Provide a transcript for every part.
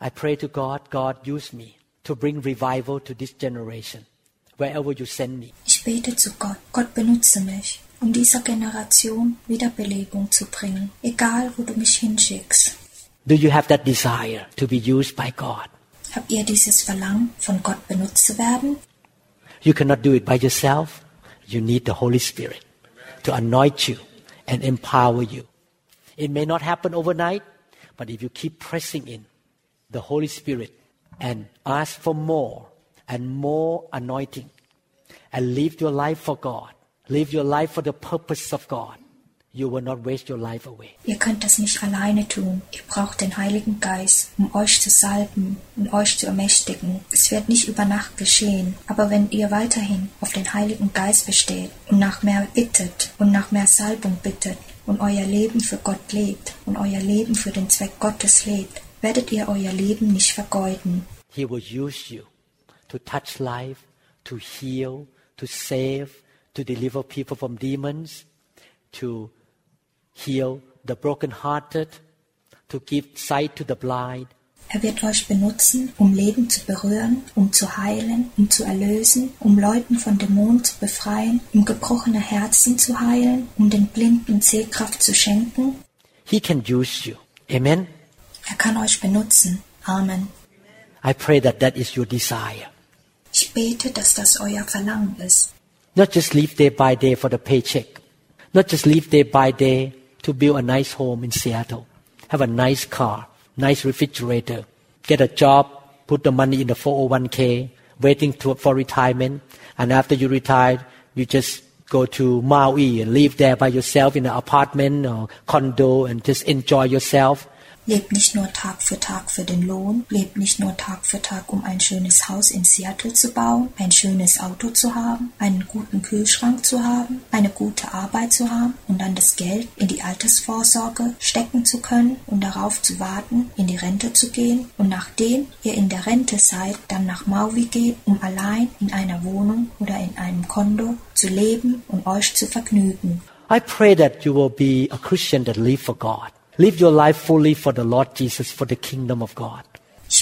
I pray to God, God use me to bring revival to this generation, wherever you send me. Ich bete zu Gott, Gott benutze mich, um dieser Generation Wiederbelebung zu bringen, egal wo du mich hinschickst. Do you have that desire to be used by God? Habt ihr dieses Verlangen, von Gott benutzt zu werden? You cannot do it by yourself. You need the Holy Spirit to anoint you and empower you. It may not happen overnight, but if you keep pressing in the Holy Spirit and ask for more and more anointing and live your life for God, live your life for the purpose of God, you will not waste your life away. Ihr könnt das nicht alleine tun. Ihr braucht den Heiligen Geist, um euch zu salben und euch zu ermächtigen. Es wird nicht über Nacht geschehen, aber wenn ihr weiterhin auf den Heiligen Geist besteht und nach mehr bittet und nach mehr Salbung bittet und euer Leben für Gott lebt und euer Leben für den Zweck Gottes lebt, werdet ihr euer Leben nicht vergeuden. He will use you to touch life, to heal, to save, to deliver people from demons, to heal the brokenhearted, to give sight to the blind. Er wird euch benutzen, um Leben zu berühren, um zu heilen, um zu erlösen, um Leuten von Dämonen zu befreien, um gebrochene Herzen zu heilen, um den Blinden Sehkraft zu schenken. He can use you. Amen. Er kann euch benutzen. Amen. I pray that that is your desire. Ich bete, dass das euer Verlangen ist. Not just live day by day for the paycheck. Not just live day by day to build a nice home in Seattle. Have a nice car, nice refrigerator. Get a job, put the money in the 401k, waiting to, for retirement. And after you retire, you just go to Maui and live there by yourself in an apartment or condo and just enjoy yourself. Lebt nicht nur Tag für Tag für den Lohn, lebt nicht nur Tag für Tag, um ein schönes Haus in Seattle zu bauen, ein schönes Auto zu haben, einen guten Kühlschrank zu haben, eine gute Arbeit zu haben und dann das Geld in die Altersvorsorge stecken zu können und darauf zu warten, in die Rente zu gehen und nachdem ihr in der Rente seid, dann nach Maui geht, um allein in einer Wohnung oder in einem Kondo zu leben und euch zu vergnügen. I pray that you will be a Christian that live for God. Live your life fully for the Lord Jesus, for the kingdom of God.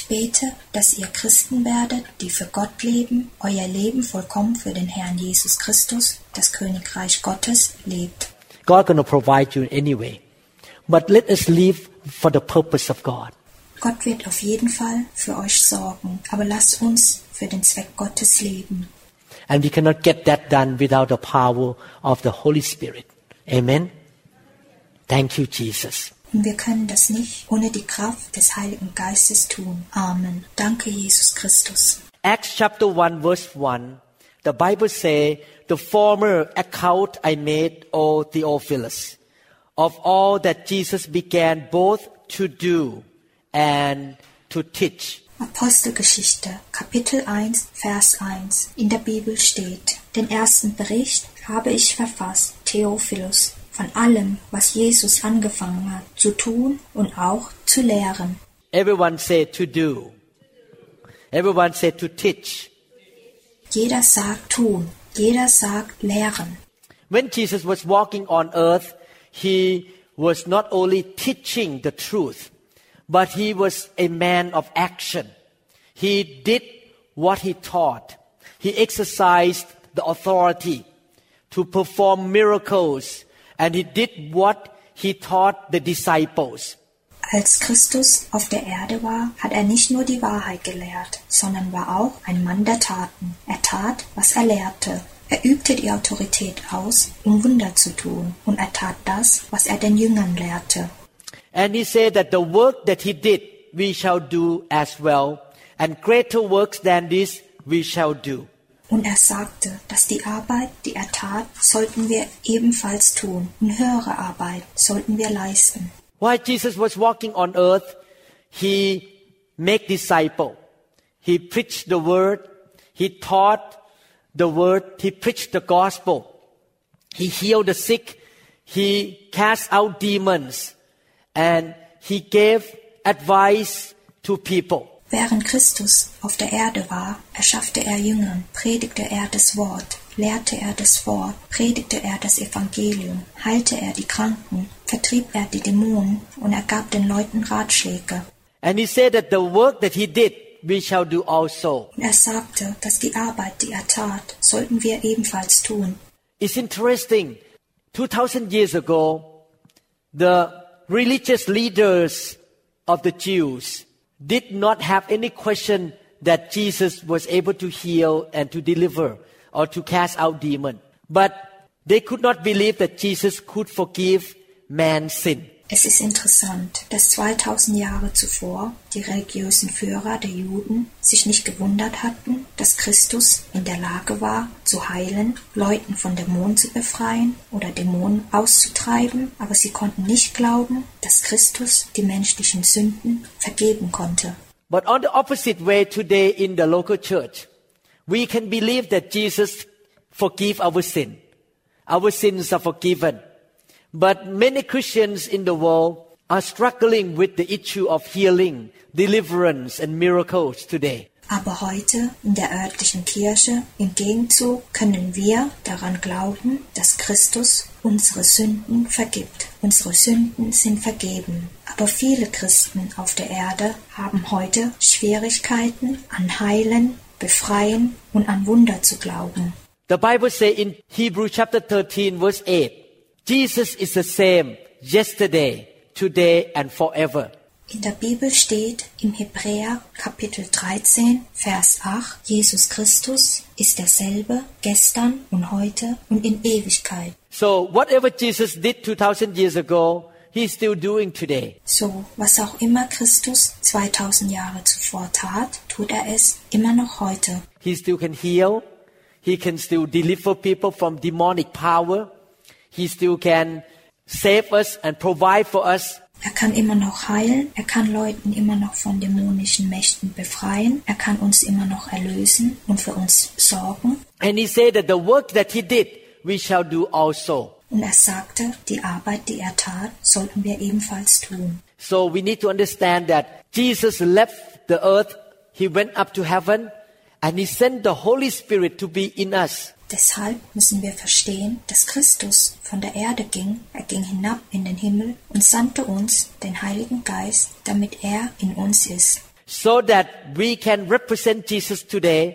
Bete, dass ihr Christen werdet, die für Gott leben, euer Leben vollkommen für den Herrn Jesus Christus, das Königreich Gottes, lebt. God gonna provide you in any way. But let us live for the purpose of God. Gott wird auf jeden Fall für euch sorgen, aber lasst uns für den Zweck Gottes leben. And we cannot get that done without the power of the Holy Spirit. Amen. Thank you, Jesus. Und wir können das nicht ohne die Kraft des Heiligen Geistes tun. Amen. Danke, Jesus Christus. Acts chapter 1 verse 1, the Bible say, the former account I made, O Theophilus, of all that Jesus began both to do and to teach. Apostelgeschichte, Kapitel 1, Vers 1. In der Bibel steht, den ersten Bericht habe ich verfasst, Theophilus, von allem, was Jesus angefangen hat zu tun und auch zu lehren. Everyone said to do. Everyone said to teach. Jeder sagt tun, jeder sagt lehren. When Jesus was walking on earth, he was not only teaching the truth, but he was a man of action. He did what he taught. He exercised the authority to perform miracles, and he did what he taught the disciples. Als Christus auf der Erde war, hat er nicht nur die Wahrheit gelehrt, sondern war auch ein Mann der Taten. Er tat, was er lehrte. Er übte die Autorität aus, um Wunder zu tun, und er tat das, was er den Jüngern lehrte. And he said that the work that he did, we shall do as well, and greater works than this we shall do. Und er sagte, dass die Arbeit, die er tat, sollten wir ebenfalls tun, und höhere Arbeit sollten wir leisten. While Jesus was walking on earth, he made disciple. He preached the word. He taught the word. He preached the gospel. He healed the sick. He cast out demons. And he gave advice to people. Während Christus auf der Erde war, erschaffte er Jüngern, predigte er das Wort, lehrte er das Wort, predigte er das Evangelium, heilte er die Kranken, vertrieb er die Dämonen und er gab den Leuten Ratschläge. And he said that the work that he did, we shall do also. Und er sagte, dass die Arbeit, die er tat, sollten wir ebenfalls tun. It's interesting. 2000 years ago, the religious leaders of the Jews did not have any question that Jesus was able to heal and to deliver or to cast out demon. But they could not believe that Jesus could forgive man's sin. Es ist interessant, dass 2000 Jahre zuvor die religiösen Führer der Juden sich nicht gewundert hatten, dass Christus in der Lage war, zu heilen, Leuten von Dämonen zu befreien oder Dämonen auszutreiben, aber sie konnten nicht glauben, dass Christus die menschlichen Sünden vergeben konnte. But on the opposite way today in the local church, we can believe that Jesus forgive our sin. Our sins are forgiven. But many Christians in the world are struggling with the issue of healing, deliverance and miracles today. Aber heute in der örtlichen Kirche im Gegenzug können wir daran glauben, dass Christus unsere Sünden vergibt. Unsere Sünden sind vergeben. Aber viele Christen auf der Erde haben heute Schwierigkeiten an Heilen, Befreien und an Wunder zu glauben. The Bible says in Hebrew chapter 13 verse 8, Jesus is the same yesterday, today and forever. In der Bibel steht im Hebräer Kapitel 13, Vers 8, Jesus Christus ist derselbe gestern und heute und in Ewigkeit. So whatever Jesus did 2000 years ago, he's still doing today. So, was auch immer Christus 2000 Jahre zuvor tat, tut er es immer noch heute. He still can heal. He can still deliver people from demonic power. He still can save us and provide for us. Er kann immer noch heilen, er kann Leuten immer noch von dämonischen Mächten befreien, er kann uns immer noch erlösen und für uns sorgen. And he said that the work that he did, we shall do also. Und er sagte, die Arbeit, die er tat, sollten wir ebenfalls tun. So we need to understand that Jesus left the earth, he went up to heaven, and he sent the Holy Spirit to be in us. Deshalb müssen wir verstehen, dass Christus von der Erde ging, er ging hinab in den Himmel und sandte uns den Heiligen Geist, damit er in uns ist. So that we can represent Jesus today.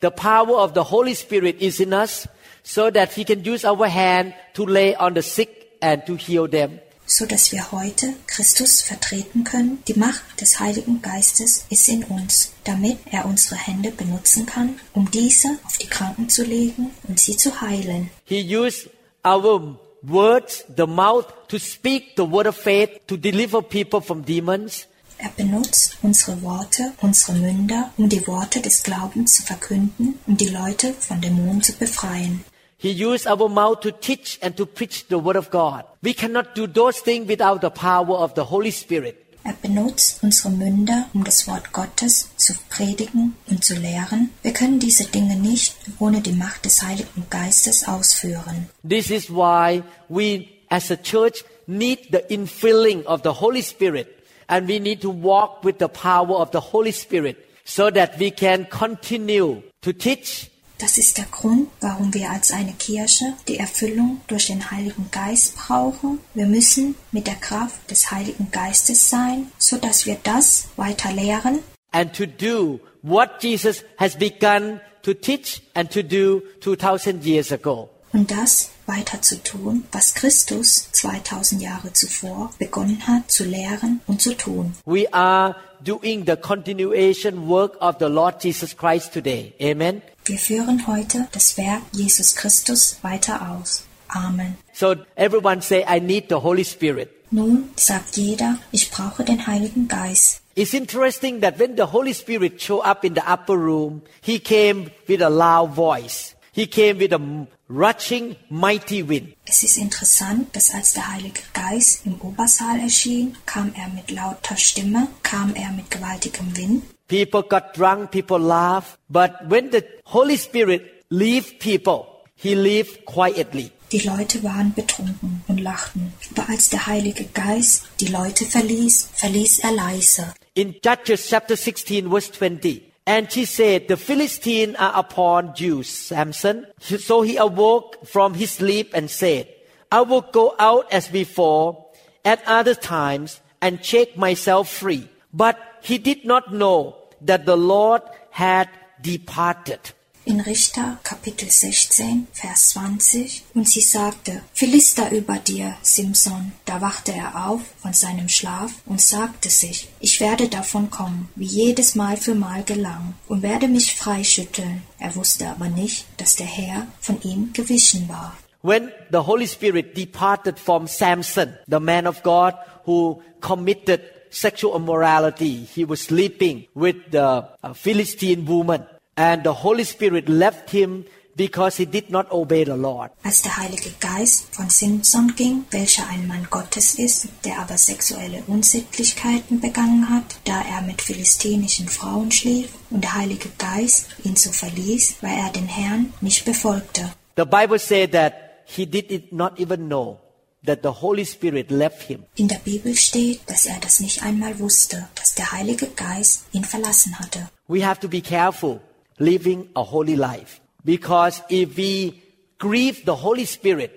The power of the Holy Spirit is in us, so that he can use our hand to lay on the sick and to heal them. So dass wir heute Christus vertreten können. Die Macht des Heiligen Geistes ist in uns, damit er unsere Hände benutzen kann, um diese auf die Kranken zu legen und sie zu heilen. He used our words, the mouth, to speak the word of faith, to deliver people from demons. Er benutzt unsere Worte, unsere Münder, um die Worte des Glaubens zu verkünden, um die Leute von Dämonen zu befreien. He used our mouth to teach and to preach the word of God. We cannot do those things without the power of the Holy Spirit. Er benutzt unsere Münder, um das Wort Gottes zu predigen und zu lehren. Wir können diese Dinge nicht ohne die Macht des Heiligen Geistes ausführen. This is why we as a church need the infilling of the Holy Spirit and we need to walk with the power of the Holy Spirit so that we can continue to teach Das ist der Grund, warum wir als eine Kirche die Erfüllung durch den Heiligen Geist brauchen. Wir müssen mit der Kraft des Heiligen Geistes sein, so dass wir das weiter lehren and to do what Jesus has begun to teach and to do 2000 years ago. und das weiter zu tun, was Christus 2000 Jahre zuvor begonnen hat zu lehren und zu tun. We are doing the continuation work of the Lord Jesus Christ today. Amen. Wir führen heute das Werk Jesus Christus weiter aus. Amen. So everyone say, I need the Holy Spirit. Nun sagt jeder, ich brauche den Heiligen Geist. It's interesting that when the Holy Spirit showed up in the upper room, he came with a loud voice. He came with a rushing, mighty wind. Es ist interessant, dass als der Heilige Geist im Obersaal erschien, kam er mit lauter Stimme, kam er mit gewaltigem Wind. People got drunk, people laughed. But when the Holy Spirit leave people, he leave quietly. Die Leute waren betrunken und lachten. Aber als der Heilige Geist die Leute verließ, verließ er leise. In Judges chapter 16 verse 20, and she said, the Philistines are upon you, Samson. So he awoke from his sleep and said, I will go out as before at other times and shake myself free. But he did not know that the Lord had departed. In Richter Kapitel 16, Vers 20. Und sie sagte, Philister über dir, Simson. Da wachte er auf von seinem Schlaf und sagte sich, ich werde davon kommen, wie jedes Mal für Mal gelang, und werde mich freischütteln. Er wusste aber nicht, dass der Herr von ihm gewichen war. When the Holy Spirit departed from Samson, the man of God who committed sexual immorality, he was sleeping with the uh, Philistine woman, and the Holy Spirit left him because he did not obey the Lord. Als der Heilige Geist von Simson ging, welcher ein Mann Gottes ist, der aber sexuelle Unsittlichkeiten begangen hat, da er mit philistenischen Frauen schlief, und der Heilige Geist ihn so verließ, weil er den Herrn nicht befolgte. The Bible said that he did it not even know that the Holy Spirit left him. In der Bibel steht, dass er das nicht einmal wusste, dass der Heilige Geist ihn verlassen hatte. We have to be careful living a holy life because if we grieve the Holy Spirit,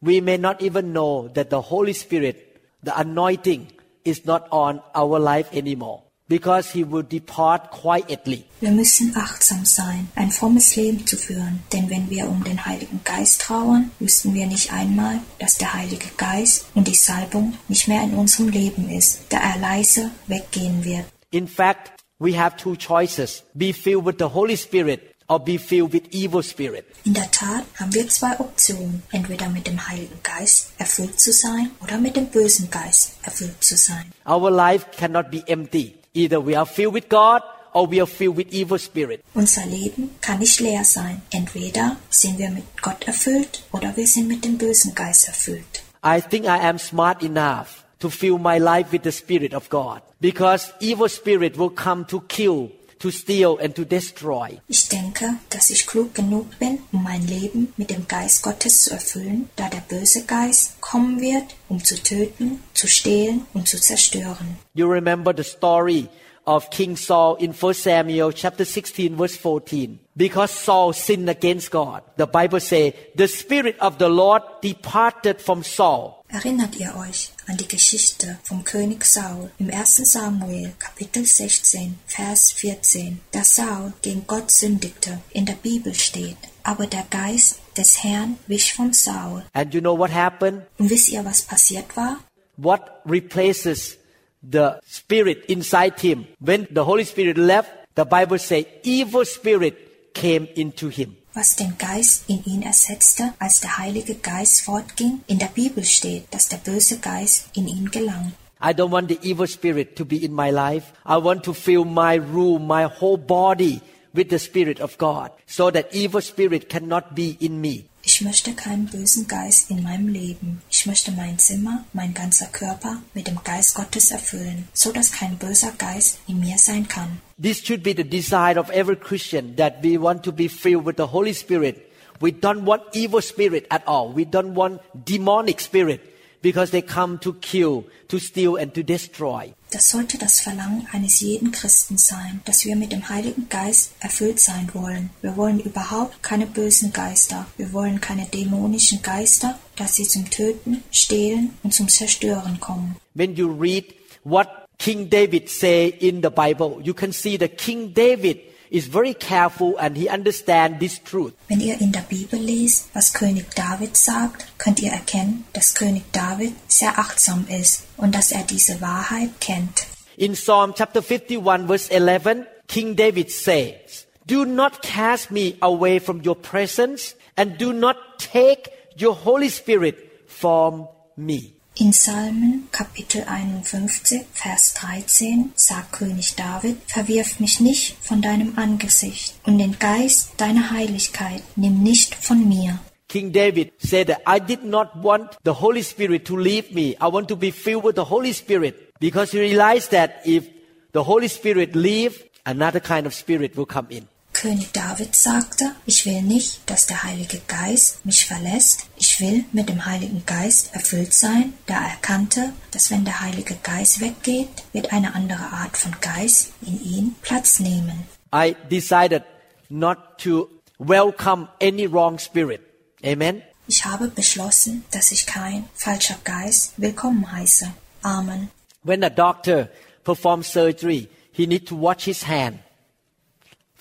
we may not even know that the Holy Spirit, the anointing, is not on our life anymore because he will depart quietly. Wir müssen achtsam sein, ein frommes Leben zu führen, denn wenn wir um den Heiligen Geist trauern, wüssten wir nicht einmal, dass der Heilige Geist und die Salbung nicht mehr in unserem Leben ist, da er leise weggehen wird. In fact, we have two choices be filled with the Holy Spirit or be filled with evil spirit. In der Tat haben wir zwei Optionen, entweder mit dem Heiligen Geist erfüllt zu sein oder mit dem bösen Geist erfüllt zu sein. Our life cannot be empty. Either we are filled with God or we are filled with evil spirit. Unser Leben kann nicht leer sein. Entweder sind wir mit Gott erfüllt oder wir sind mit dem bösen Geist erfüllt. I think I am smart enough to fill my life with the spirit of God because evil spirit will come to kill, to steal and to destroy. Ich denke, dass ich klug genug bin, um mein Leben mit dem Geist Gottes zu erfüllen, da der böse Geist kommen wird, um zu töten, zu stehlen und zu zerstören. You remember the story of King Saul in 1 Samuel chapter 16 verse 14. Because Saul sinned against God, the Bible says, the spirit of the Lord departed from Saul. Erinnert ihr euch an die Geschichte vom König Saul im 1. Samuel Kapitel 16 Vers 14, da Saul gegen Gott sündigte. In der Bibel steht, aber der Geist des Herrn wich von Saul. And you know what happened? Und wisst ihr, was passiert war? What replaces the spirit inside him? When the Holy Spirit left, the Bible says evil spirit came into him. Was den Geist in ihn ersetzte, als der Heilige Geist fortging, in der Bibel steht, dass der böse Geist in ihn gelang. I don't want the evil spirit to be in my life. I want to fill my room, my whole body with the spirit of God so that evil spirit cannot be in me. Ich möchte keinen bösen Geist in meinem Leben. Ich möchte mein Zimmer, mein ganzer Körper mit dem Geist Gottes erfüllen, so dass kein böser Geist in mir sein kann. This should be the desire of every Christian that we want to be filled with the Holy Spirit. We don't want evil spirit at all. We don't want demonic spirit because they come to kill, to steal and to destroy. Das sollte das Verlangen eines jeden Christen sein, dass wir mit dem Heiligen Geist erfüllt sein wollen. Wir wollen überhaupt keine bösen Geister. Wir wollen keine dämonischen Geister, dass sie zum Töten, Stehlen und zum Zerstören kommen. When you read what King David say in the Bible, you can see that King David is very careful and he understands this truth. Wenn ihr in der Bibel lest, was König David sagt, könnt ihr erkennen, dass König David sehr achtsam ist und dass er diese Wahrheit kennt. In Psalm chapter 51 verse 11, King David says, Do not cast me away from your presence and do not take your Holy Spirit from me. In Psalmen Kapitel 51, Vers 13 sagt König David, Verwirf mich nicht von deinem Angesicht und den Geist deiner Heiligkeit nimm nicht von mir. King David said I did not want the Holy Spirit to leave me. I want to be filled with the Holy Spirit because he realized that if the Holy Spirit leave, another kind of spirit will come in. König David sagte, ich will nicht, dass der Heilige Geist mich verlässt, ich will mit dem Heiligen Geist erfüllt sein, da er erkannte, dass wenn der Heilige Geist weggeht, wird eine andere Art von Geist in ihm Platz nehmen. I decided not to welcome any wrong spirit. Amen. Ich habe beschlossen, dass ich kein falscher Geist willkommen heiße. Amen. When a doctor perform surgery, he need to wash his hand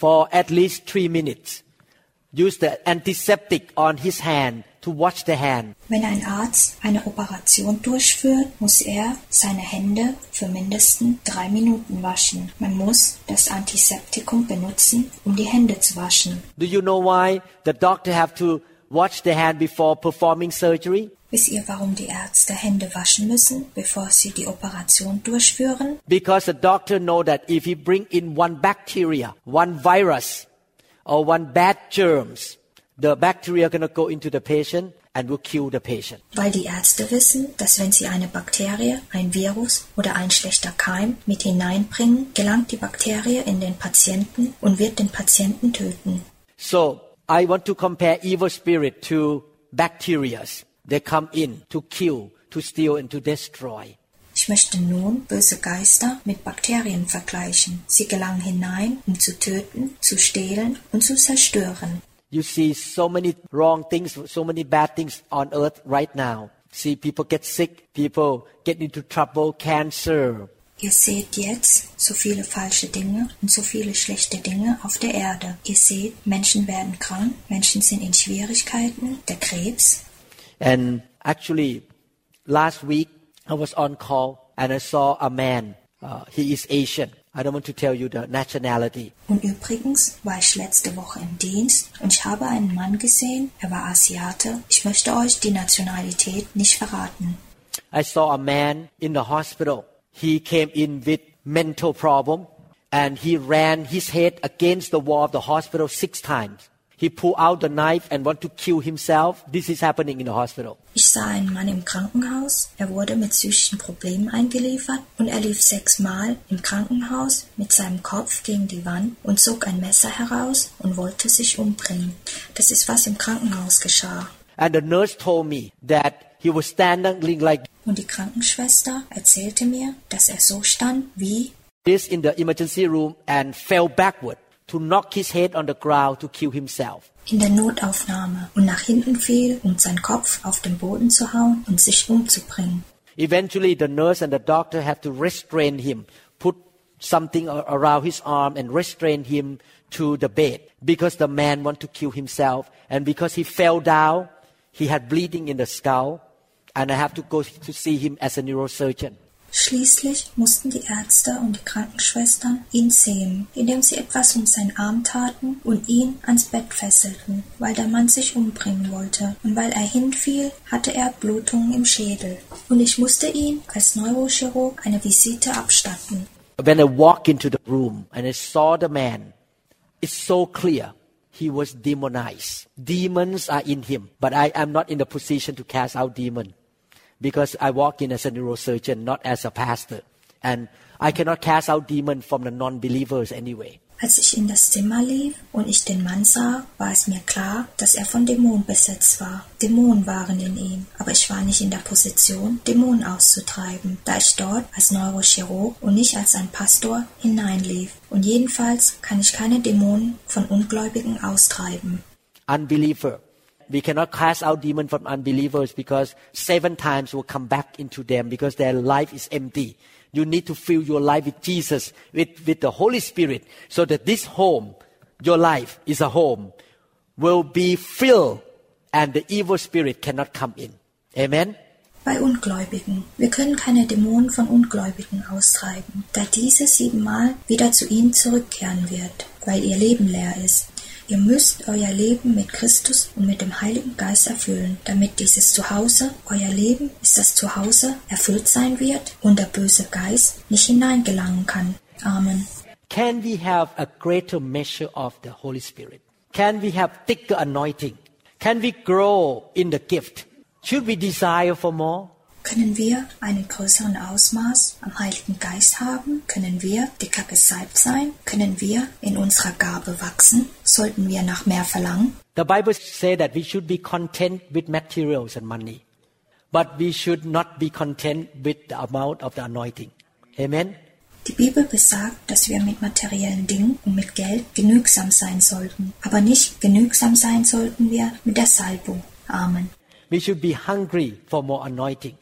for at least three minutes. Use the antiseptic on his hand to wash the hand. Wenn ein Arzt eine Operation durchführt, muss er seine Hände für mindestens drei Minuten waschen. Man muss das Antiseptikum benutzen, um die Hände zu waschen. Do you know why the doctor have to wash the hand before performing surgery? Wisst ihr, warum die Ärzte Hände waschen müssen, bevor sie die Operation durchführen? Because the doctor know that if he bring in one bacteria, one virus, or one bad germs, the bacteria gonna go into the patient and will kill the patient. Weil die Ärzte wissen, dass wenn sie eine Bakterie, ein Virus oder ein schlechter Keim mit hineinbringen, gelangt die Bakterie in den Patienten und wird den Patienten töten. So I want to compare evil spirit to bacteria. They come in to kill, to steal, and to destroy. Ich möchte nun böse Geister mit Bakterien vergleichen. Sie gelangen hinein, um zu töten, zu stehlen und zu zerstören. You see so many wrong things, so many bad things on earth right now. See people get sick, people get into trouble, cancer. Ihr seht jetzt so viele falsche Dinge und so viele schlechte Dinge auf der Erde. Ihr seht, Menschen werden krank, Menschen sind in Schwierigkeiten, der Krebs. And actually, last week I was on call and I saw a man. Uh, he is Asian. I don't want to tell you the nationality. Und übrigens war ich letzte Woche im Dienst und ich habe einen Mann gesehen, er war Asiate. Ich möchte euch die Nationalität nicht verraten. I saw a man in the hospital. He came in with mental problem and he ran his head against the wall of the hospital six times. He pulled out the knife and want to kill himself. This is happening in the hospital. Ich sah einen Mann im Krankenhaus. Er wurde mit psychischen Problemen eingeliefert und er lief sechsmal im Krankenhaus mit seinem Kopf gegen die Wand und zog ein Messer heraus und wollte sich umbringen. Das ist was im Krankenhaus geschah. And the nurse told me that he was standing like Und die Krankenschwester erzählte mir, dass er so stand wie this in the emergency room and fell backward to knock his head on the ground to kill himself. in der Notaufnahme und nach hinten fiel, um seinen Kopf auf den Boden zu hauen und sich umzubringen. Eventually, the nurse and the doctor have to restrain him, put something around his arm and restrain him to the bed because the man want to kill himself and because he fell down, he had bleeding in the skull and I have to go to see him as a neurosurgeon. Schließlich mussten die Ärzte und die Krankenschwestern ihn zähmen, indem sie etwas um seinen Arm taten und ihn ans Bett fesselten, weil der Mann sich umbringen wollte. Und weil er hinfiel, hatte er Blutungen im Schädel. Und ich musste ihn als Neurochirurg eine Visite abstatten. When I walked into the room and I saw the man, it's so clear he was demonized. Demons are in him, but I am not in the position to cast out demon because I walk in as a neurosurgeon, not as a pastor. And I cannot cast out demon from the non-believers anyway. Als ich in das Zimmer lief und ich den Mann sah, war es mir klar, dass er von Dämonen besetzt war. Dämonen waren in ihm, aber ich war nicht in der Position, Dämonen auszutreiben, da ich dort als Neurochirurg und nicht als ein Pastor hineinlief. Und jedenfalls kann ich keine Dämonen von Ungläubigen austreiben. Unbeliever. We cannot cast out demons from unbelievers because seven times will come back into them because their life is empty. You need to fill your life with Jesus, with, with the Holy Spirit, so that this home, your life is a home, will be filled and the evil spirit cannot come in. Amen. Bei Ungläubigen. Wir können keine Dämonen von Ungläubigen austreiben, da diese siebenmal wieder zu ihnen zurückkehren wird, weil ihr Leben leer ist. Ihr müsst euer Leben mit Christus und mit dem Heiligen Geist erfüllen, damit dieses Zuhause, euer Leben ist das Zuhause, erfüllt sein wird und der böse Geist nicht hineingelangen kann. Amen. Can we have a greater measure of the Holy Spirit? Can we have thicker anointing? Can we grow in the gift? Should we desire for more? Können wir einen größeren Ausmaß am Heiligen Geist haben? Können wir dicker gesalbt sein? Können wir in unserer Gabe wachsen? Sollten wir nach mehr verlangen? The Bible says that we should be content with materials and money, but we should not be content with the amount of the anointing. Amen. Die Bibel besagt, dass wir mit materiellen Dingen und mit Geld genügsam sein sollten, aber nicht genügsam sein sollten wir mit der Salbung. Amen. We should be hungry for more anointing.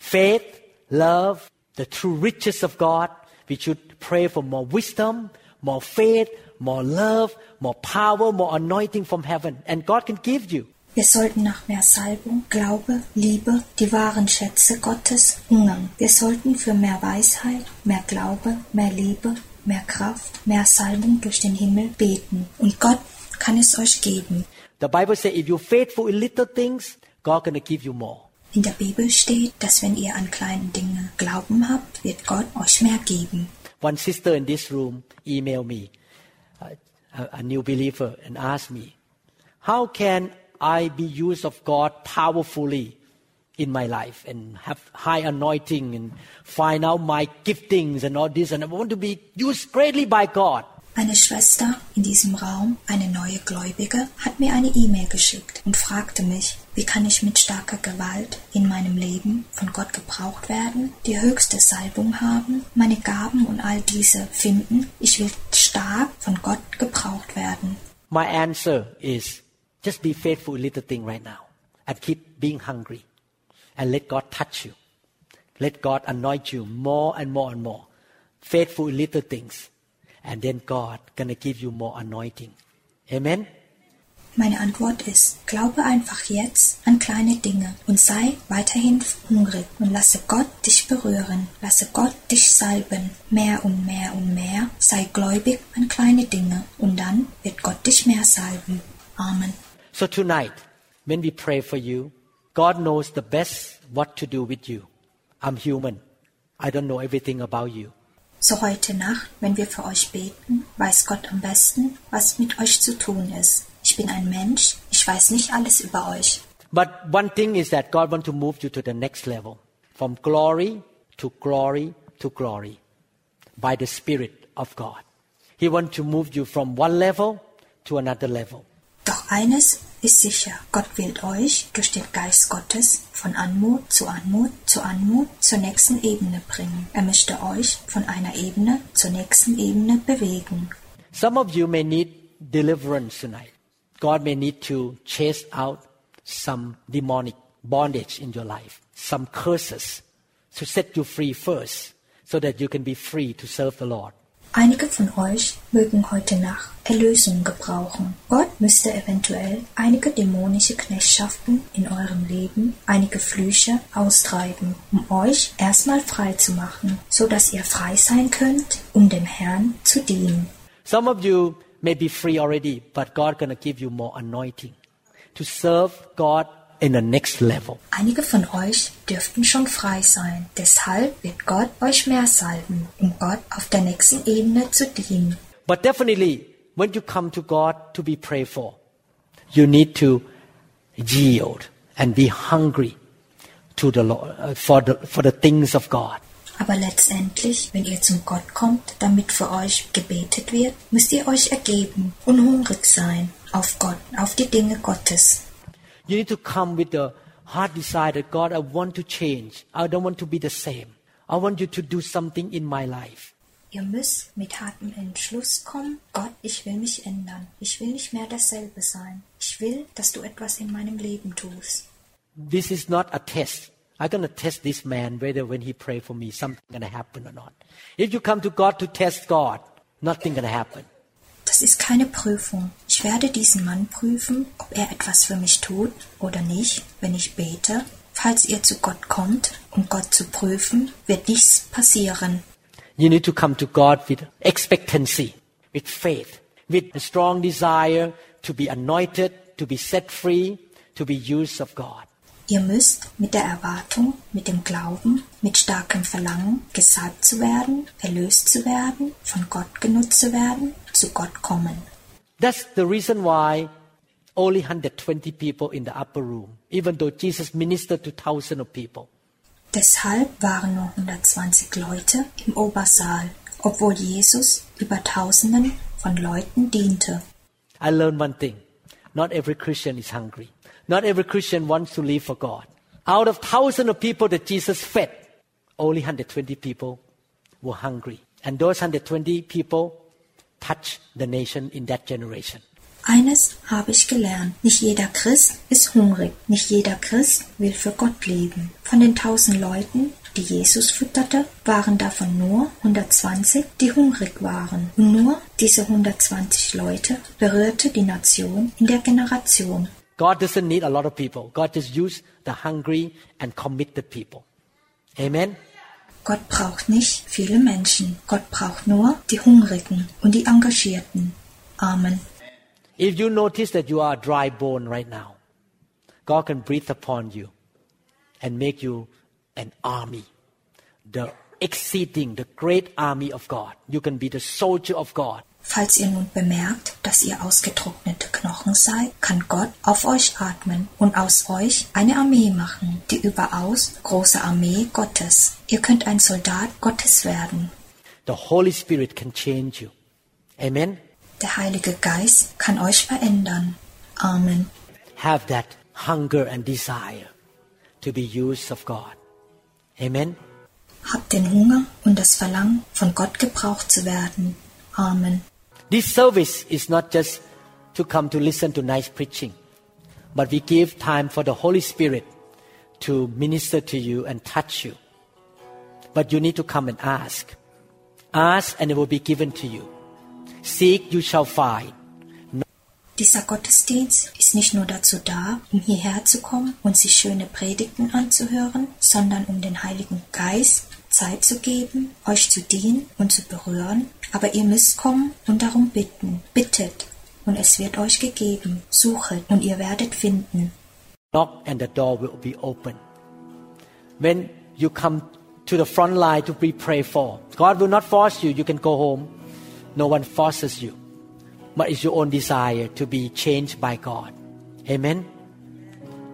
Faith, love, the true riches of God. we should pray for more wisdom, more faith, more love, more power, more anointing from heaven. And God can give you. Wir sollten nach mehr Salbung, Glaube, Liebe, die wahren Schätze Gottes hungern. Wir sollten für mehr Weisheit, mehr Glaube, mehr Liebe, mehr Kraft, mehr Salbung durch den Himmel beten. Und Gott kann es euch geben. The Bible says if you're faithful in little things, God gonna give you more. In der Bibel steht, dass wenn ihr an kleinen Dinge Glauben habt, wird Gott euch mehr geben. One sister in this room emailed me, a, a, a new believer, and asked me, How can I be used of God powerfully in my life and have high anointing and find out my giftings and all this? And I want to be used greatly by God. Eine Schwester in diesem Raum, eine neue Gläubige, hat mir eine E-Mail geschickt und fragte mich, wie kann ich mit starker Gewalt in meinem Leben von Gott gebraucht werden, die höchste Salbung haben, meine Gaben und all diese finden. Ich will stark von Gott gebraucht werden. My answer is just be faithful in little thing right now and keep being hungry and let God touch you. Let God anoint you more and more and more. Faithful in little things. And then God gonna give you more anointing. Amen. Meine Antwort ist, glaube einfach jetzt an kleine Dinge und sei weiterhin hungrig und lasse Gott dich berühren, lasse Gott dich salben, mehr und mehr und mehr, sei gläubig an kleine Dinge und dann wird Gott dich mehr salben. Amen. So tonight, when we pray for you, God knows the best what to do with you. I'm human. I don't know everything about you. So heute Nacht, wenn wir für euch beten, weiß Gott am besten, was mit euch zu tun ist. Ich bin ein Mensch, ich weiß nicht alles über euch. But one thing is that God wants to move you to the next level, from glory to glory to glory, by the Spirit of God. He wants to move you from one level to another level. Doch eines ist sicher, Gott will euch durch den Geist Gottes von Anmut zu Anmut zu Anmut zur nächsten Ebene bringen. Er möchte euch von einer Ebene zur nächsten Ebene bewegen. Some of you may need deliverance tonight. God may need to chase out some demonic bondage in your life, some curses to set you free first so that you can be free to serve the Lord. Einige von euch mögen heute Nacht Erlösung gebrauchen. Gott müsste eventuell einige dämonische Knechtschaften in eurem Leben, einige Flüche austreiben, um euch erstmal frei zu machen, so dass ihr frei sein könnt, um dem Herrn zu dienen. Some of you may be free already, but God gonna give you more anointing to serve God in the next level. Einige von euch dürften schon frei sein. Deshalb wird Gott euch mehr salben, um Gott auf der nächsten Ebene zu dienen. But definitely, when you come to God to be prayed for, you need to yield and be hungry to the Lord uh, for the for the things of God. Aber letztendlich, wenn ihr zum Gott kommt, damit für euch gebetet wird, müsst ihr euch ergeben und hungrig sein auf Gott, auf die Dinge Gottes. You need to come with the heart desire that God, I want to change. I don't want to be the same. I want you to do something in my life. Ihr müsst mit hartem Entschluss kommen, Gott, ich will mich ändern. Ich will nicht mehr dasselbe sein. Ich will, dass du etwas in meinem Leben tust. This is not a test. I'm going to test this man whether when he pray for me something going to happen or not. If you come to God to test God, nothing going to happen. Das ist keine Prüfung. Ich werde diesen Mann prüfen, ob er etwas für mich tut oder nicht, wenn ich bete. Falls ihr zu Gott kommt, um Gott zu prüfen, wird nichts passieren. You need to come to God with expectancy, with faith, with a strong desire to be anointed, to be set free, to be used of God. Ihr müsst mit der Erwartung, mit dem Glauben, mit starkem Verlangen, gesalbt zu werden, erlöst zu werden, von Gott genutzt zu werden, Gott kommen. That's the reason why only 120 people in the upper room, even though Jesus ministered to thousands of people. Deshalb waren nur 120 Leute im Obersaal, obwohl Jesus über Tausenden von Leuten diente. I learned one thing. Not every Christian is hungry. Not every Christian wants to live for God. Out of thousands of people that Jesus fed, only 120 people were hungry. And those 120 people touched the nation in that generation. Eines habe ich gelernt. Nicht jeder Christ ist hungrig. Nicht jeder Christ will für Gott leben. Von den tausend Leuten die Jesus fütterte, waren davon nur 120, die hungrig waren. Und nur diese 120 Leute berührte die Nation in der Generation. God doesn't need a lot of people. God just use the hungry and committed people. Amen. Gott braucht nicht viele Menschen. Gott braucht nur die Hungrigen und die Engagierten. Amen. If you notice that you are dry bone right now, God can breathe upon you and make you an army, the exceeding, the great army of God. You can be the soldier of God. Falls ihr nun bemerkt, dass ihr ausgetrocknete Knochen seid, kann Gott auf euch atmen und aus euch eine Armee machen, die überaus große Armee Gottes. Ihr könnt ein Soldat Gottes werden. The Holy Spirit can change you. Amen. Der Heilige Geist kann euch verändern. Amen. Have that hunger and desire to be used of God. Amen. Habt den Hunger und das Verlangen, von Gott gebraucht zu werden. Amen. This service is not just to come to listen to nice preaching, but we give time for the Holy Spirit to minister to you and touch you. But you need to come and ask. Ask and it will be given to you. Seek, you shall find. Dieser Gottesdienst ist nicht nur dazu da, um hierher zu kommen und sich schöne Predigten anzuhören, sondern um den Heiligen Geist Zeit zu geben, euch zu dienen und zu berühren. Aber ihr müsst kommen und darum bitten. Bittet und es wird euch gegeben. Suchet und ihr werdet finden. Knock and the door will be open. When you come to the front line to be prayed for, God will not force you. You can go home. No one forces you. But it's your own desire to be changed by God. Amen.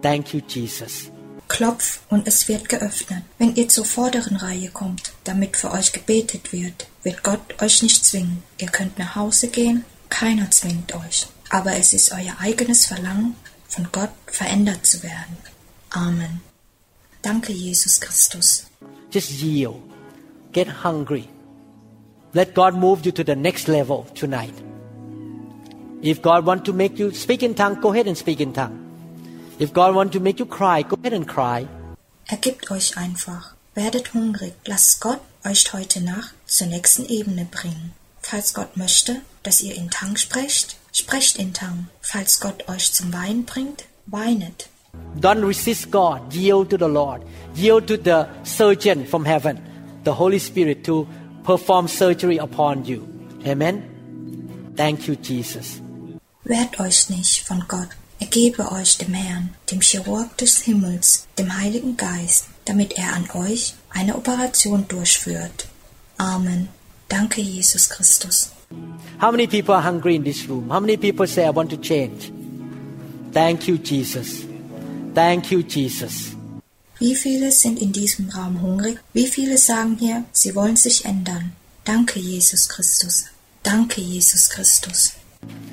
Thank you, Jesus. Klopf und es wird geöffnet. Wenn ihr zur vorderen Reihe kommt, damit für euch gebetet wird, wird Gott euch nicht zwingen. Ihr könnt nach Hause gehen, keiner zwingt euch. Aber es ist euer eigenes Verlangen, von Gott verändert zu werden. Amen. Danke, Jesus Christus. Just yield. Get hungry. Let God move you to the next level tonight. If God want to make you speak in tongue, go ahead and speak in tongue. If God want to make you cry, go ahead and cry. Ergebt euch einfach. Werdet hungrig. Lasst Gott euch heute Nacht zur nächsten Ebene bringen. Falls Gott möchte, dass ihr in Tang sprecht, sprecht in Tang. Falls Gott euch zum Weinen bringt, weinet. Don't resist God. Yield to the Lord. Yield to the surgeon from heaven, the Holy Spirit, to perform surgery upon you. Amen. Thank you, Jesus. Wehrt euch nicht von Gott. Ergebe euch dem Herrn, dem Chirurg des Himmels, dem Heiligen Geist, damit er an euch eine Operation durchführt. Amen. Danke, Jesus Christus. How many people are hungry in this room? How many people say, I want to change? Thank you, Jesus. Thank you, Jesus. Wie viele sind in diesem Raum hungrig? Wie viele sagen hier, sie wollen sich ändern? Danke, Jesus Christus. Danke, Jesus Christus.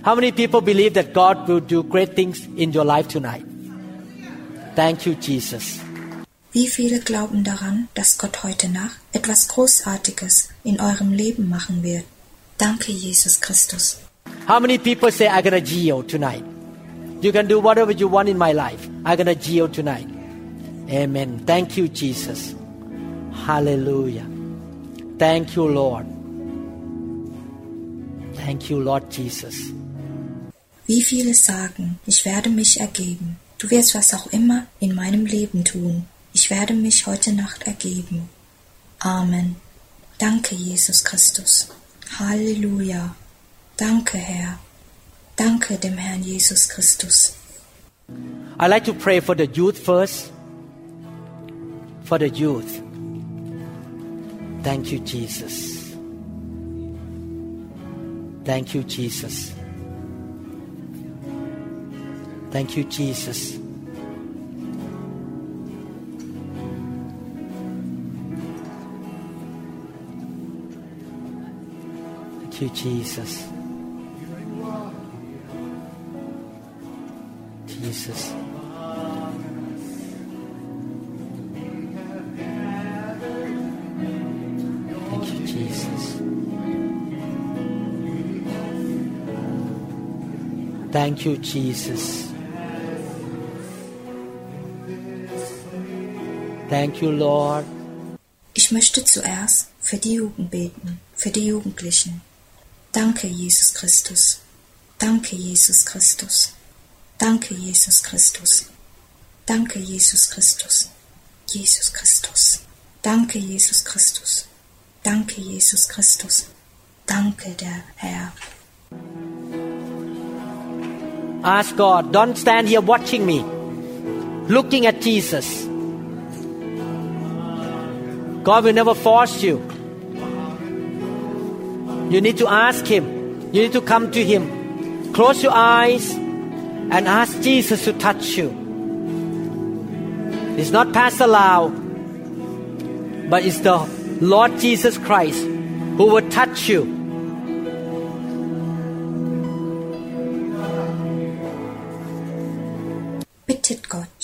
How many people believe that God will do great things in your life tonight? Thank you, Jesus. Wie viele glauben daran, dass Gott heute Nacht etwas Großartiges in eurem Leben machen wird? Danke, Jesus Christus. How many people say, I'm going to yield tonight? You can do whatever you want in my life. I'm going to yield tonight. Amen. Thank you, Jesus. Hallelujah. Thank you, Lord. Thank you, Lord Jesus. Wie viele sagen, ich werde mich ergeben. Du wirst was auch immer in meinem Leben tun. Ich werde mich heute Nacht ergeben. Amen. Danke, Jesus Christus. Halleluja. Danke, Herr. Danke dem Herrn Jesus Christus. I'd like to pray for the youth first. For the youth. Thank you, Jesus. Thank you, Jesus. Thank you, Jesus. Thank you, Jesus. Jesus. Thank you, Jesus. Thank you, Lord. Ich möchte zuerst für die Jugend beten, für die Jugendlichen. Danke, Jesus Christus. Danke, Jesus Christus. Danke, Jesus Christus. Danke, Jesus Christus. Jesus Christus. Danke, Jesus Christus. Danke, Jesus Christus. Danke, der Herr. Ask God. Don't stand here watching me, looking at Jesus. God will never force you. You need to ask Him. You need to come to Him. Close your eyes and ask Jesus to touch you. It's not Pastor Lau, but it's the Lord Jesus Christ who will touch you.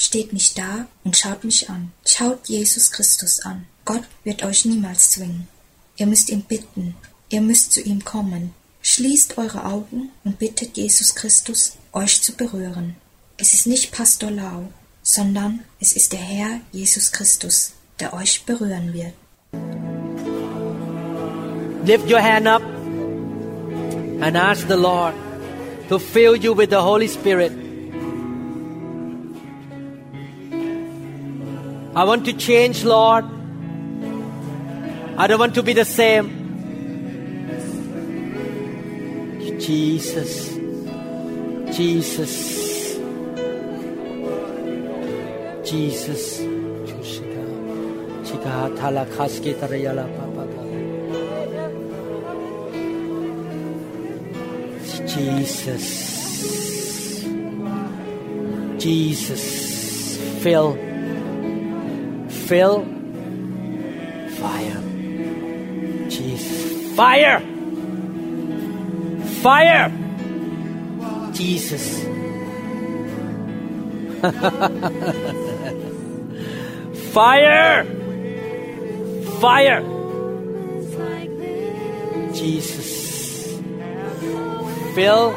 Steht nicht da und schaut mich an. Schaut Jesus Christus an. Gott wird euch niemals zwingen. Ihr müsst ihn bitten. Ihr müsst zu ihm kommen. Schließt eure Augen und bittet Jesus Christus, euch zu berühren. Es ist nicht Pastor Lau, sondern es ist der Herr Jesus Christus, der euch berühren wird. Lift your hand up and ask the Lord to fill you with the Holy Spirit. I want to change, Lord. I don't want to be the same. Jesus. Jesus. Jesus. Jesus. Jesus. Fill. Fill. Fire. Jesus. Fire. Fire. Jesus. Fire. Fire. Jesus. Fill.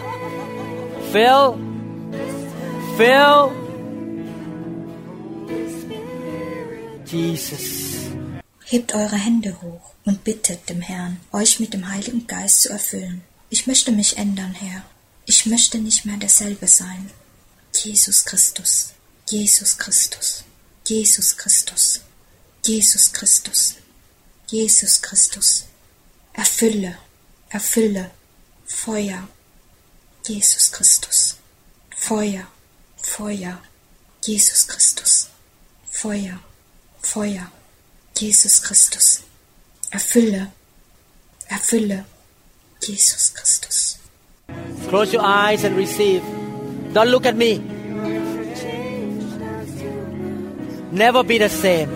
Fill. Fill. Jesus. Hebt eure Hände hoch und bittet dem Herrn, euch mit dem Heiligen Geist zu erfüllen. Ich möchte mich ändern, Herr. Ich möchte nicht mehr derselbe sein. Jesus Christus. Jesus Christus. Jesus Christus. Jesus Christus. Jesus Christus. Erfülle, erfülle, Feuer. Jesus Christus. Feuer, Feuer. Jesus Christus. Feuer, Feuer. Jesus Christus. Erfülle, erfülle, Jesus Christus. Close your eyes and receive. Don't look at me. Never be the same.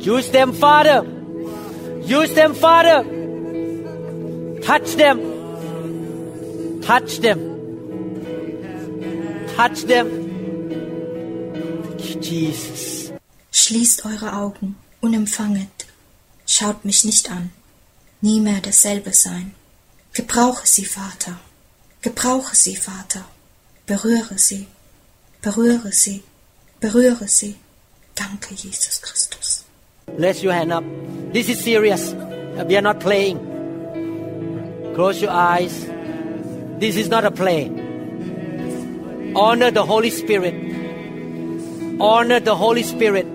Use them, Father. Use them, Father. Touch them. Touch them. Touch them. Jesus. Schließt eure Augen und empfanget. Schaut mich nicht an. Nie mehr dasselbe sein. Gebrauche sie, Vater. Gebrauche sie, Vater. Berühre sie. Berühre sie. Berühre sie. Danke, Jesus Christus. Raise your hand up. This is serious. We are not playing. Close your eyes. This is not a play. Honor the Holy Spirit. Honor the Holy Spirit.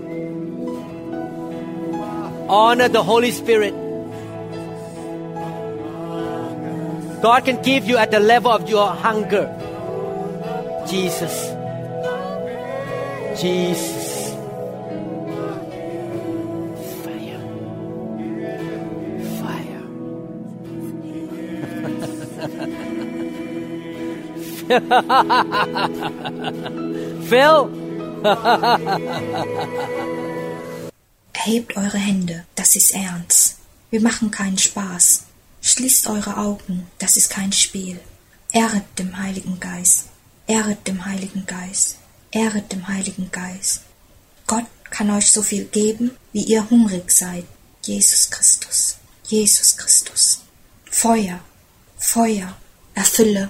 Honor the Holy Spirit. God can give you at the level of your hunger. Jesus. Jesus. Phil. Erhebt eure Hände, das ist ernst. Wir machen keinen Spaß. Schließt eure Augen, das ist kein Spiel. Ehret dem Heiligen Geist. Ehret dem Heiligen Geist. Ehret dem Heiligen Geist. Gott kann euch so viel geben, wie ihr hungrig seid. Jesus Christus. Jesus Christus. Feuer. Feuer. Erfülle.